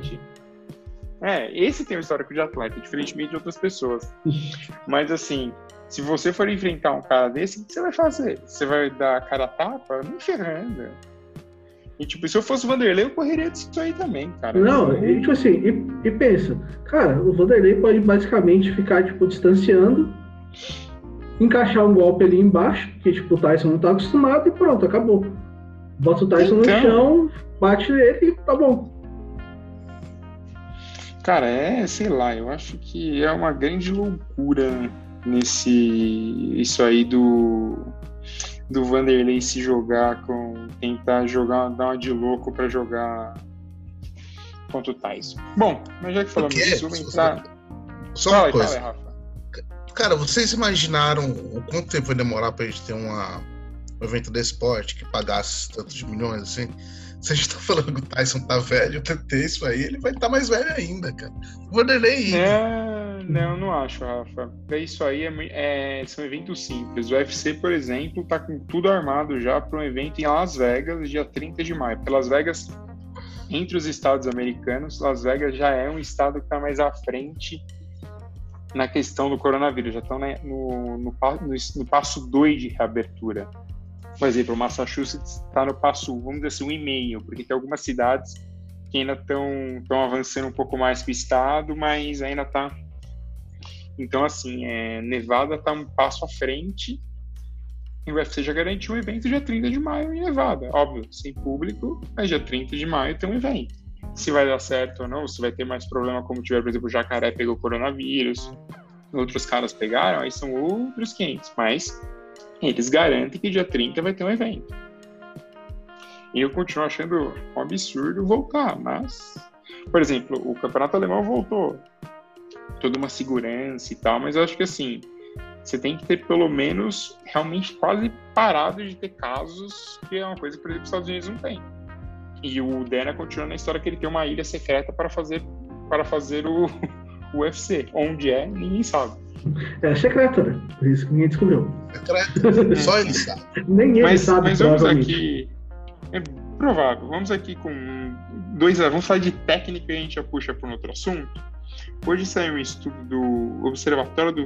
É, esse tem um histórico de atleta, diferentemente de outras pessoas. Mas assim, se você for enfrentar um cara desse, o que você vai fazer? Você vai dar a cara a tapa? Não ferrando. E tipo, se eu fosse o Vanderlei, eu correria disso aí também, cara. Não, e, tipo assim, e, e, pensa, cara, o Vanderlei pode basicamente ficar, tipo, distanciando, encaixar um golpe ali embaixo, que tipo, o Tyson não tá acostumado e pronto, acabou. Bota o Tyson então... no chão, bate nele e tá bom. Cara, é, sei lá, eu acho que é uma grande loucura nesse isso aí do do Vanderlei se jogar com tentar jogar dar uma de louco para jogar contra o Tyson. Bom, mas já que falamos disso, vou entrar. Só uma fala, coisa. Fala, Cara, vocês imaginaram o quanto tempo vai demorar pra gente ter uma, um evento desse esporte que pagasse tantos milhões assim? Se a gente tá falando que o Tyson tá velho, ter isso aí, ele vai estar tá mais velho ainda, cara. O Vanderlei. É, não, não acho, Rafa. Isso aí é, é, são eventos simples. O UFC, por exemplo, tá com tudo armado já para um evento em Las Vegas, dia 30 de maio. Porque Las Vegas, entre os estados americanos, Las Vegas já é um estado que está mais à frente na questão do coronavírus. Já estão né, no, no, no, no passo 2 de reabertura. Por exemplo, o Massachusetts está no passo, vamos dizer assim, um e-mail, porque tem algumas cidades que ainda estão avançando um pouco mais que o estado, mas ainda está. Então, assim, é, Nevada está um passo à frente e o UFC já garantiu um evento dia 30 de maio em Nevada. Óbvio, sem público, mas dia 30 de maio tem um evento. Se vai dar certo ou não, se vai ter mais problema, como tiver, por exemplo, o Jacaré pegou coronavírus, outros caras pegaram, aí são outros 500. Mas eles garantem que dia 30 vai ter um evento. E eu continuo achando um absurdo voltar, mas, por exemplo, o campeonato alemão voltou. Toda uma segurança e tal, mas eu acho que assim, você tem que ter pelo menos realmente quase parado de ter casos, que é uma coisa que, por exemplo, os Estados Unidos não tem. E o Dana continua na história que ele tem uma ilha secreta para fazer, para fazer o, o UFC. Onde é, ninguém sabe. É secreta, né? Por isso que ninguém descobriu. Secreta. Só ele sabe. Nem ele mas, sabe. Mas vamos aqui. É provável. Vamos aqui com dois. Vamos falar de técnica e a gente já puxa para um outro assunto. Hoje saiu um estudo do Observatório do,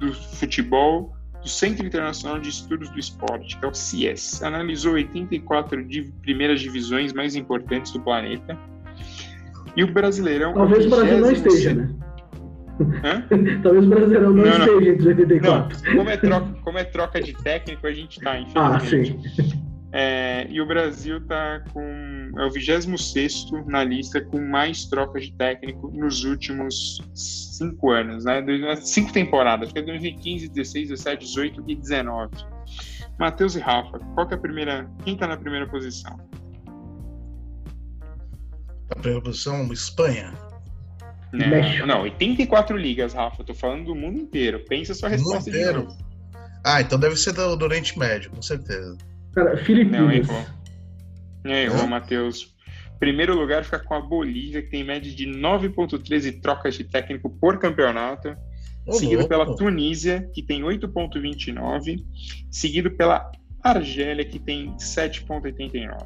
do Futebol do Centro Internacional de Estudos do Esporte, que é o CIES. Analisou 84 de primeiras divisões mais importantes do planeta. E o Brasileirão. Talvez o Brasil não esteja, né? Talvez o Brasileirão não, não esteja entre 84. Não, como é, troca, como é troca de técnico, a gente tá, Ah, sim. É, e o Brasil tá com. É o 26 na lista com mais trocas de técnico nos últimos cinco anos, né? Cinco temporadas, que é 2015, 16, 17, 18 e 19. Matheus e Rafa, qual que é a primeira. Quem tá na primeira posição? A primeira posição, Espanha. Não, não, 84 ligas, Rafa. Tô falando do mundo inteiro. Pensa a sua resposta de novo. Ah, então deve ser do, do Oriente Médio, com certeza. Cara, Filipinas. Não, errou. Errou, Matheus. Primeiro lugar fica com a Bolívia, que tem média de 9,13 trocas de técnico por campeonato. seguido pela Tunísia, que tem 8,29. Seguido pela Argélia, que tem 7,89.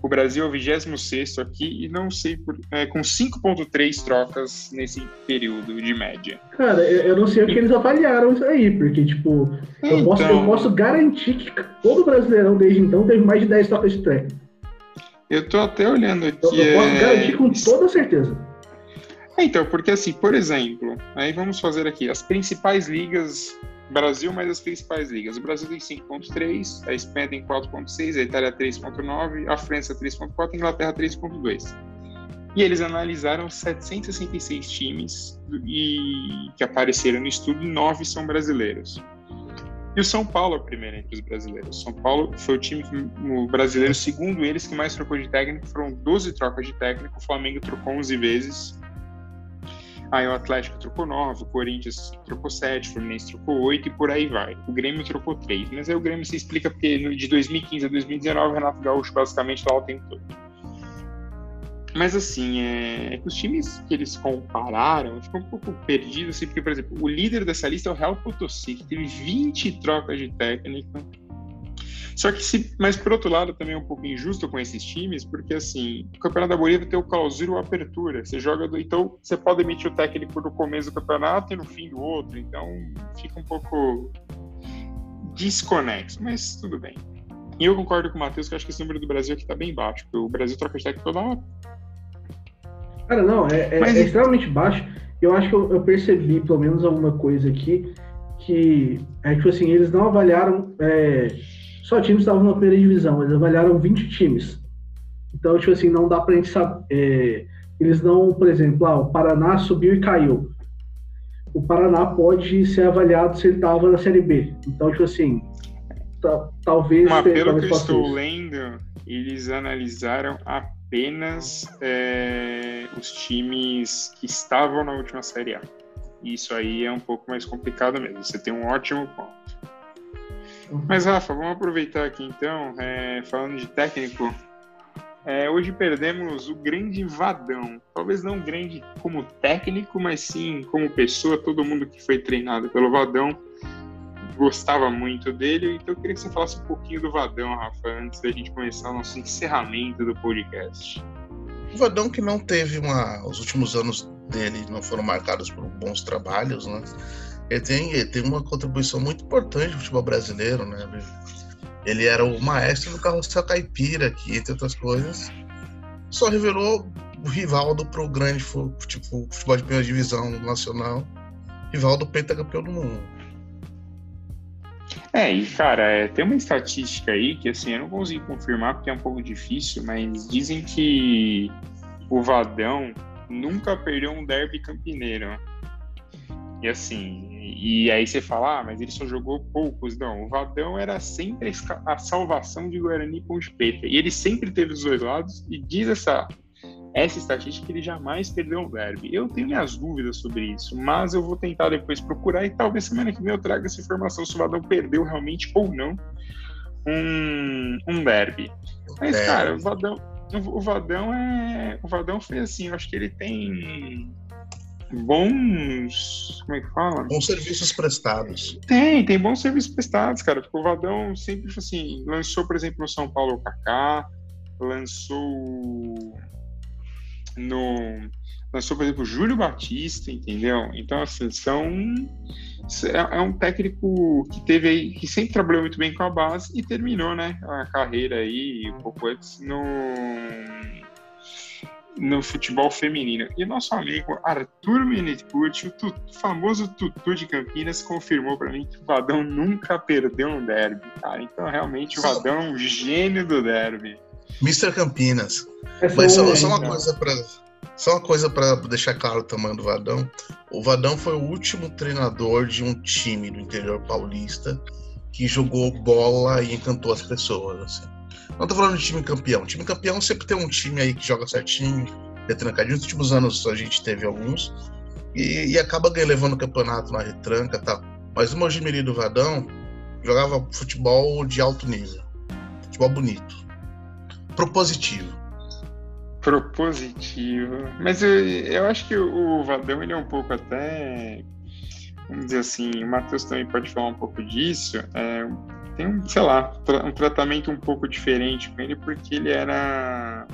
O Brasil é o 26 aqui e não sei por, é, com 5,3 trocas nesse período de média. Cara, eu não sei o que eles avaliaram isso aí, porque, tipo, então... eu, posso, eu então- posso garantir que todo brasileirão desde então teve mais de 10 trocas de técnico. Eu tô até olhando aqui. Eu, eu posso é... garantir com toda certeza. É, então, porque assim, por exemplo, aí vamos fazer aqui as principais ligas Brasil mais as principais ligas. O Brasil tem 5.3, a Espanha tem 4.6, a Itália 3.9, a França 3.4 a Inglaterra 3.2. E eles analisaram 766 times e, que apareceram no estudo nove são brasileiros. E o São Paulo é o primeiro entre os brasileiros. São Paulo foi o time que, o brasileiro, segundo eles, que mais trocou de técnico. Foram 12 trocas de técnico. O Flamengo trocou 11 vezes. Aí o Atlético trocou 9, o Corinthians trocou 7, o Fluminense trocou 8 e por aí vai. O Grêmio trocou 3. Mas aí o Grêmio se explica porque de 2015 a 2019 o Renato Gaúcho basicamente lá o tempo todo. Mas assim, é, é, que os times que eles compararam ficam um pouco perdidos, assim, porque, por exemplo, o líder dessa lista é o Real Potosí, que teve 20 trocas de técnico. Só que, se, mas por outro lado, também é um pouco injusto com esses times, porque assim, o Campeonato da Bolívia tem o clausura ou apertura. Você joga do, então você pode emitir o técnico no começo do campeonato e no fim do outro. Então fica um pouco desconexo, mas tudo bem. E eu concordo com o Matheus que eu acho que esse número do Brasil aqui está bem baixo, porque o Brasil troca de técnico toda hora. Cara, não, é, é, Mas... é extremamente baixo. Eu acho que eu, eu, percebi, pelo menos, alguma coisa aqui, que é tipo assim, eles não avaliaram é, só times que estavam na primeira divisão, eles avaliaram 20 times. Então, tipo assim, não dá pra gente saber. É, eles não, por exemplo, ah, o Paraná subiu e caiu. O Paraná pode ser avaliado se ele estava na Série B. Então, tipo assim, talvez. Mas pelo que eu estou isso. lendo, eles analisaram apenas é, os times que estavam na última Série A. Isso aí é um pouco mais complicado mesmo. Você tem um ótimo ponto. Mas, Rafa, vamos aproveitar aqui então, é, falando de técnico. É, hoje perdemos o grande Vadão. Talvez não grande como técnico, mas sim como pessoa. Todo mundo que foi treinado pelo Vadão gostava muito dele, então eu queria que você falasse um pouquinho do Vadão, Rafa, antes da gente começar o nosso encerramento do podcast. O Vadão que não teve uma. Os últimos anos dele não foram marcados por bons trabalhos, né? Ele tem, ele tem uma contribuição muito importante no futebol brasileiro, né? Ele era o maestro do carrossel caipira aqui, entre outras coisas. Só revelou o Rivaldo pro grande tipo, futebol de primeira divisão nacional, Rivaldo pentacampeão do mundo. É, e cara, é, tem uma estatística aí que assim, eu não consigo confirmar porque é um pouco difícil, mas dizem que o Vadão nunca perdeu um derby campineiro. E assim, e aí você fala, ah, mas ele só jogou poucos. Não, o Vadão era sempre a salvação de Guarani com Ponte Preta. E ele sempre teve os dois lados, e diz essa essa estatística ele jamais perdeu um derby. Eu tenho minhas dúvidas sobre isso, mas eu vou tentar depois procurar e talvez semana que vem eu traga essa informação se o Vadão perdeu realmente ou não um, um derby. Mas, é. cara, o Vadão, o Vadão é. O Vadão foi assim, eu acho que ele tem bons. Como é que fala? Bons serviços prestados. Tem, tem bons serviços prestados, cara. Porque o Vadão sempre, assim, lançou, por exemplo, no São Paulo o Kaká, lançou no lançou, por exemplo, Júlio Batista, entendeu? Então, assim, são é, é um técnico que teve aí, que sempre trabalhou muito bem com a base e terminou, né, a carreira aí um pouco antes no no futebol feminino. E nosso amigo Arthur Menetpucci, o famoso Tutu de Campinas, confirmou para mim que o Vadão nunca perdeu um derby, cara. Então, realmente, o Vadão é um gênio do derby. Mr. Campinas. Mas só, só uma coisa para só uma coisa para deixar claro o tamanho do Vadão. O Vadão foi o último treinador de um time do interior paulista que jogou bola e encantou as pessoas. Assim. Não tô falando de time campeão. Time campeão sempre tem um time aí que joga certinho, retrancadinho. Nos últimos anos a gente teve alguns. E, e acaba levando o campeonato na retranca tal. Mas o Mojimiri do Vadão jogava futebol de alto nível. Futebol bonito propositivo. Propositivo. Mas eu, eu acho que o Vadão ele é um pouco até. Vamos dizer assim, o Matheus também pode falar um pouco disso. É, tem um, sei lá, um tratamento um pouco diferente com ele, porque ele era.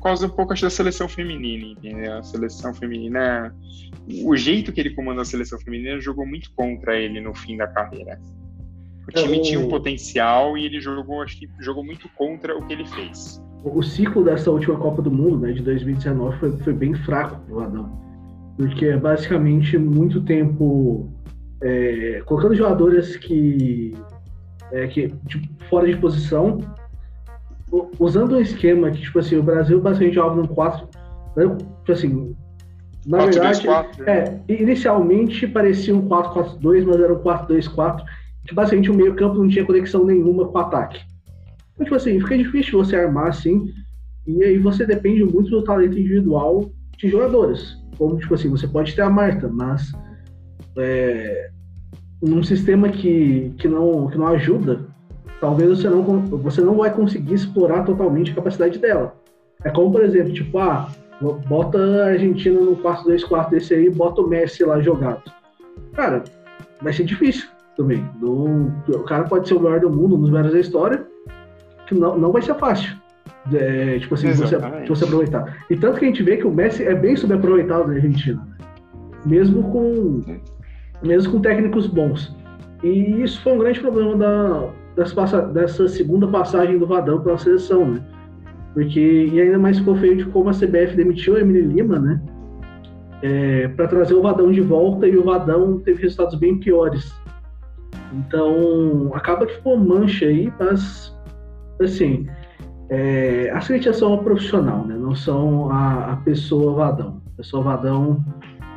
Quase um pouco acho, da seleção feminina, entendeu? A seleção feminina. O jeito que ele comanda a seleção feminina jogou muito contra ele no fim da carreira. O time tinha um potencial e ele jogou, acho que jogou muito contra o que ele fez. O ciclo dessa última Copa do Mundo, né, de 2019, foi, foi bem fraco pro Vadão. Porque é basicamente muito tempo é, colocando jogadores que, é, que tipo, fora de posição, usando um esquema que, tipo assim, o Brasil basicamente joga num 4, né, tipo assim, na 4, verdade, 2, 4, é, inicialmente parecia um 4-4-2, mas era um 4-2-4, que basicamente o meio campo não tinha conexão nenhuma com o ataque. Então, tipo assim, fica difícil você armar assim, e aí você depende muito do talento individual de jogadores. Como, tipo assim, você pode ter a Marta, mas é, num sistema que, que, não, que não ajuda, talvez você não, você não vai conseguir explorar totalmente a capacidade dela. É como, por exemplo, tipo, ah, bota a Argentina no 4-2-4 desse aí bota o Messi lá jogado. Cara, vai ser difícil também. No, o cara pode ser o melhor do mundo, dos melhores da história, que não, não vai ser fácil. É, tipo assim, você, você aproveitar. E tanto que a gente vê que o Messi é bem subaproveitado na Argentina. Mesmo com, mesmo com técnicos bons. E isso foi um grande problema da, dessa, dessa segunda passagem do Vadão pela seleção, né? Porque, e ainda mais ficou feio de como a CBF demitiu a Emily Lima, né? É, para trazer o Vadão de volta e o Vadão teve resultados bem piores. Então, acaba que ficou mancha aí, mas, assim, é, as críticas são profissional, né? Não são a, a pessoa Vadão. A pessoa Vadão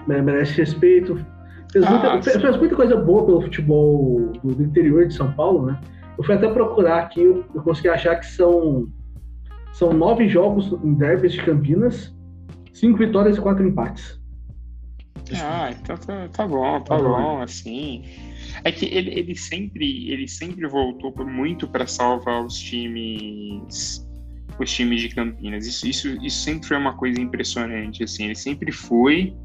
merece respeito. Fez, ah, muita, fez, muita, coisa boa pelo futebol do, do, interior de São Paulo, né? Eu fui até procurar aqui, eu, eu consegui achar que são, são nove jogos em derbys de Campinas, cinco vitórias e quatro empates. Ah, então tá, tá bom, tá, tá bom, bom, assim. É que ele, ele sempre ele sempre voltou muito para salvar os times os times de Campinas. Isso, isso, isso sempre foi uma coisa impressionante, assim. Ele sempre foi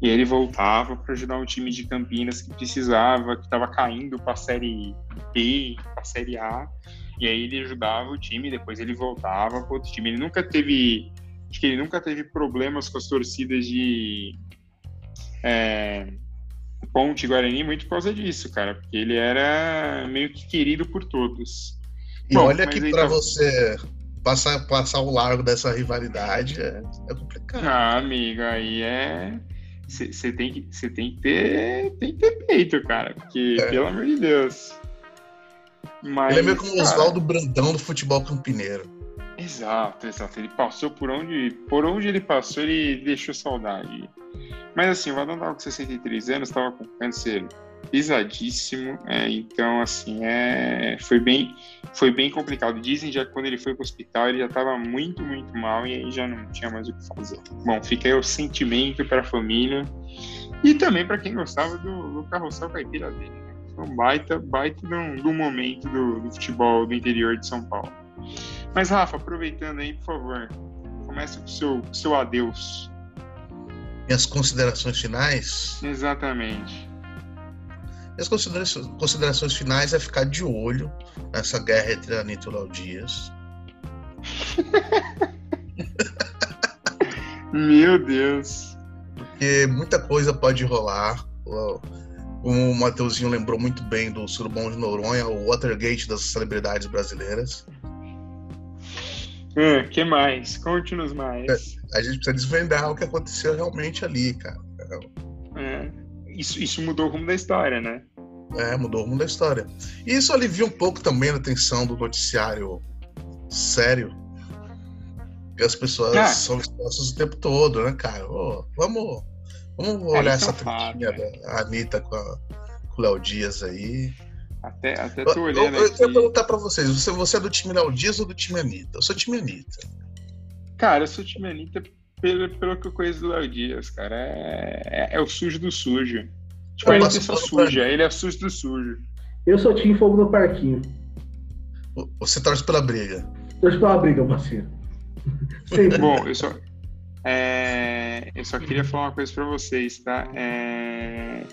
e ele voltava para ajudar um time de Campinas que precisava, que estava caindo para a Série B, para a Série A. E aí ele ajudava o time, depois ele voltava para outro time. Ele nunca teve, acho que ele nunca teve problemas com as torcidas de é, Ponte Guarani muito por causa disso, cara, porque ele era meio que querido por todos. E Bom, olha que para você passar, passar o largo dessa rivalidade é, é complicado. Ah, amigo, aí é. Você tem, que, tem, que ter, tem que ter peito, cara, porque, é. pelo amor de Deus. Mas, ele é meio como o Oswaldo Brandão do futebol campineiro. Exato, exato. Ele passou por onde, por onde ele passou, ele deixou saudade. Mas assim, o Vadão tava com 63 anos, estava com câncer pesadíssimo, é, então assim, é, foi, bem, foi bem complicado. Dizem já que quando ele foi para o hospital ele já estava muito, muito mal e aí já não tinha mais o que fazer. Bom, fica aí o sentimento para a família e também para quem gostava do, do carrossel caipira dele. Né? Um baita, baita do, do momento do, do futebol do interior de São Paulo. Mas Rafa, aproveitando aí, por favor, começa com o seu, seu adeus minhas considerações finais. Exatamente. Minhas considerações, considerações finais é ficar de olho nessa guerra entre a Anitta e o Léo Dias. Meu Deus. Porque muita coisa pode rolar. Como o Mateuzinho lembrou muito bem do Surubom de Noronha, o Watergate das celebridades brasileiras. O hum, que mais? Conte-nos mais. É, a gente precisa desvendar o que aconteceu realmente ali, cara. É, isso, isso mudou o rumo da história, né? É, mudou o rumo da história. E isso alivia um pouco também a tensão do noticiário sério. Que as pessoas ah. são expostas o tempo todo, né, cara? Vamos, vamos olhar essa tretinha da Anitta com, a, com o Léo Dias aí. Até, até tô olhando eu, eu, eu quero perguntar pra vocês, você, você é do time Léo Dias ou do time Anitta? Eu sou time Anitta. Cara, eu sou time Anitta pelo, pelo que eu conheço do Léo Dias, cara. É, é, é, o sujo do sujo. Tipo, ele é só suja, ele é sujo do sujo. Eu sou time Fogo no Parquinho. Você torce pela briga. Torce pela briga, parceiro. Bom, eu só, é, eu só queria falar uma coisa pra vocês, tá? É,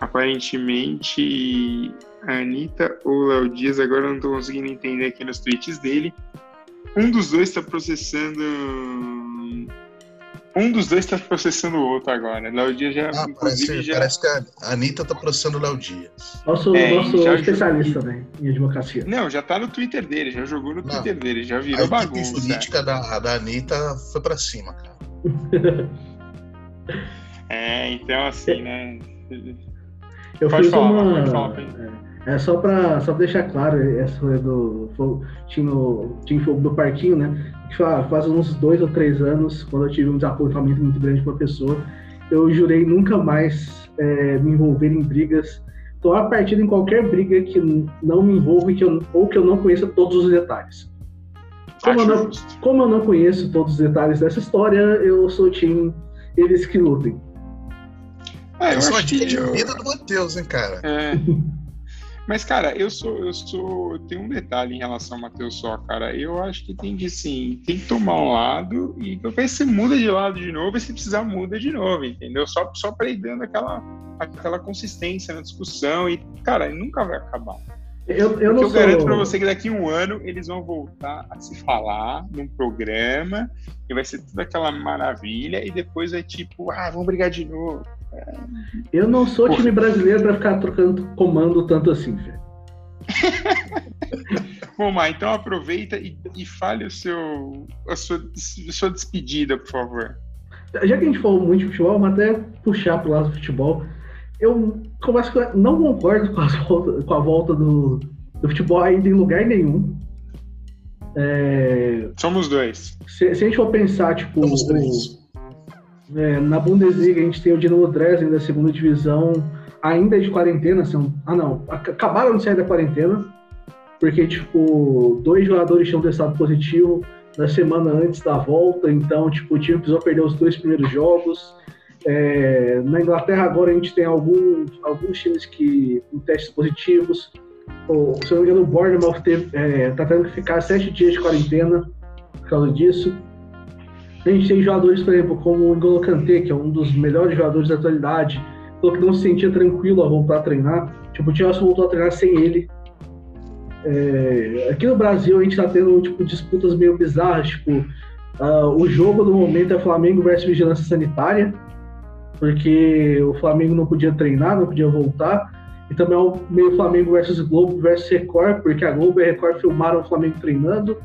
aparentemente a Anitta ou o Léo Dias, agora eu não tô conseguindo entender aqui nos tweets dele. Um dos dois está processando. Um dos dois está processando o outro agora. Léo Dias já. Ah, parece, já... parece que a Anitta tá processando o Léo Dias. Nosso, é, nosso especialista jogou... né, em advocacia. Não, já tá no Twitter dele, já jogou no não, Twitter dele, já virou a bagunça. A política da, da Anitta foi pra cima, cara. é, então assim, né? Eu Pode fiz falar, uma. É, é só pra, só pra deixar claro, essa foi do. Tinha o tinha o do parquinho, né? Que faz uns dois ou três anos, quando eu tive um desapontamento muito grande com uma pessoa, eu jurei nunca mais é, me envolver em brigas. Tomar partido em qualquer briga que não me envolva e que eu, ou que eu não conheça todos os detalhes. Como eu, não, como eu não conheço todos os detalhes dessa história, eu sou time eles que lutem. É, eu é uma acho que de eu- vida do Matheus, hein, cara? É. Mas, cara, eu sou, eu sou. Tem um detalhe em relação ao Matheus só, cara. Eu acho que tem que, assim, tem que tomar um lado e depois você muda de lado de novo e se precisar muda de novo, entendeu? Só, só pra ir dando aquela, aquela consistência na discussão e, cara, nunca vai acabar. Eu, eu eu sou. garanto pra você que daqui a um ano eles vão voltar a se falar num programa e vai ser toda aquela maravilha e depois é tipo, ah, vamos brigar de novo. Eu não sou Porra. time brasileiro pra ficar trocando comando tanto assim, Fê. Bom, Mar, então aproveita e, e fale o seu, a sua, a sua despedida, por favor. Já que a gente falou muito de futebol, vamos até puxar pro lado do futebol. Eu que eu não concordo com, as volta- com a volta do, do futebol ainda em lugar nenhum. É, Somos dois. se, se a gente for pensar, tipo, Somos o- três. É, na Bundesliga a gente tem o Dinamo Dresden da segunda divisão, ainda de quarentena. São, ah, não, ac- acabaram de sair da quarentena, porque, tipo, dois jogadores tinham testado positivo na semana antes da volta, então, tipo, o time precisou perder os dois primeiros jogos. É, na Inglaterra agora a gente tem alguns, alguns times que com testes positivos. O, se não me engano, o Bournemouth teve, é, tá tendo que ficar sete dias de quarentena por causa disso. A gente tem jogadores, por exemplo, como o N'Golo Kanté, que é um dos melhores jogadores da atualidade, falou que não se sentia tranquilo a voltar a treinar. Tipo, o Chelsea voltou a treinar sem ele. É, aqui no Brasil a gente tá tendo tipo, disputas meio bizarras, tipo, ah, o jogo do momento é Flamengo versus Vigilância Sanitária, porque o Flamengo não podia treinar, não podia voltar, e também é o meio Flamengo versus Globo versus Record, porque a Globo e a Record filmaram o Flamengo treinando,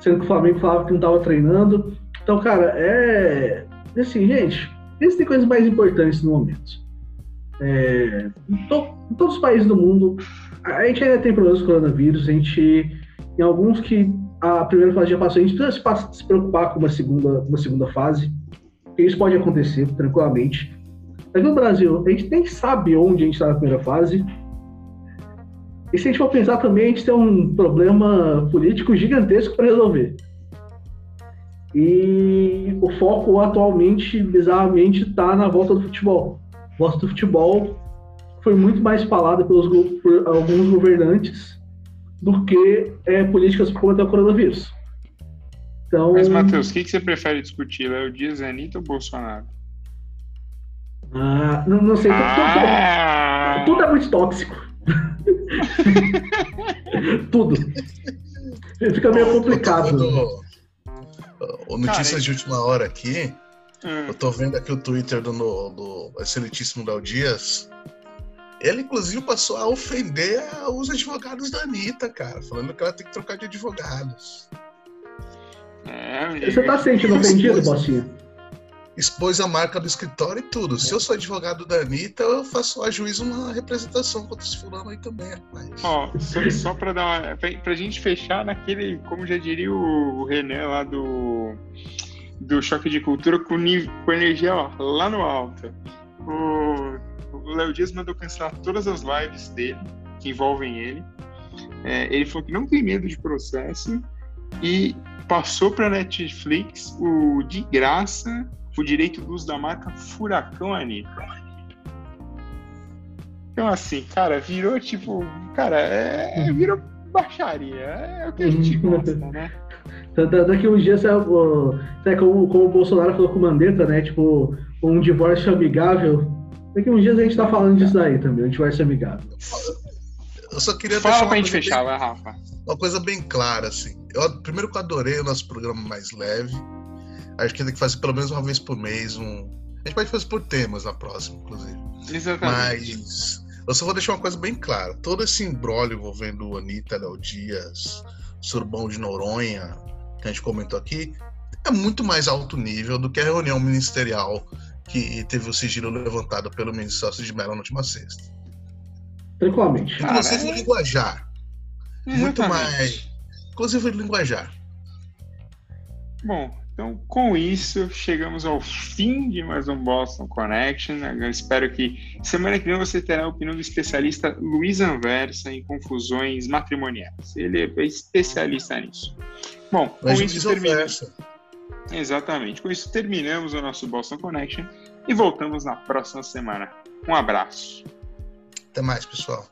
sendo que o Flamengo falava que não estava treinando. Então, cara, é. Assim, gente, existem coisas mais importantes no momento. É, em, to- em todos os países do mundo, a gente ainda tem problemas com o coronavírus, a gente. Em alguns que a primeira fase já passou, a gente precisa se, se preocupar com uma segunda, uma segunda fase, isso pode acontecer tranquilamente. Aqui no Brasil, a gente nem sabe onde a gente está na primeira fase. E se a gente for pensar também, a gente tem um problema político gigantesco para resolver. E o foco atualmente, bizarramente, está na volta do futebol. A volta do futebol foi muito mais falada pelos, por alguns governantes do que é, políticas para combater o coronavírus. Então, Mas, Matheus, o que, que você prefere discutir? Léo Dias, Anitta ou Bolsonaro? ah, não, não sei, tudo, tudo- Ah! tudo é muito tóxico. tudo. Fica meio complicado. Ó, Notícias Cara, de última hora aqui. Hum, Eu tô vendo aqui o Twitter do, no- do excelentíssimo Léo Dias. Ele, inclusive, passou a ofender os advogados da Anitta, cara. Falando que ela tem que trocar de advogados. é. Você tá se sentindo ofendido, Bocinha? Expôs a marca do escritório e tudo. Se eu sou advogado da Anitta, eu faço a juiz uma representação contra esse fulano aí também, rapaz. Ó, só, só pra dar uma. Pra, pra gente fechar naquele, como já diria o Renan lá do. Do Choque de Cultura, com, com energia ó, lá no alto. O o Léo Dias mandou cancelar todas as lives dele, que envolvem ele. É, ele falou que não tem medo de processo e passou pra Netflix o de graça o direito do uso da marca Furacão Anitta. Então, assim, cara, virou tipo. Cara, é, virou baixaria. É o que a gente gosta, né? Da- da- Daqui uns dias, sabe como, como o Bolsonaro falou com o Mandetta, né? Tipo, um divórcio amigável. Daqui uns dias a gente tá falando disso daí também, um divórcio amigável. Eu só queria Fala deixar pra gente fechar, bem- vai, Rafa. uma coisa bem clara, assim. Eu, primeiro que eu adorei o nosso programa mais leve. Acho que tem que fazer pelo menos uma vez por mês um. A gente pode fazer por temas na próxima, inclusive. Exatamente. Mas eu só vou deixar uma coisa bem clara. Todo esse embrólio envolvendo Anitta, Léo Dias, Surbão de Noronha, que a gente comentou aqui, é muito mais alto nível do que a reunião ministerial que teve o sigilo levantado pelo ministro Celso de Mello na última sexta. Tranquilamente. Inclusive Cara, o linguajar. Muito Exatamente. mais. Inclusive linguajar. Bom, então com isso chegamos ao fim de mais um Boston Connection. Eu espero que semana que vem você terá a opinião do especialista Luiz Anversa em confusões matrimoniais. Ele é especialista nisso. Bom, com Mas isso terminamos. Exatamente. Com isso terminamos o nosso Boston Connection e voltamos na próxima semana. Um abraço. Até mais, pessoal.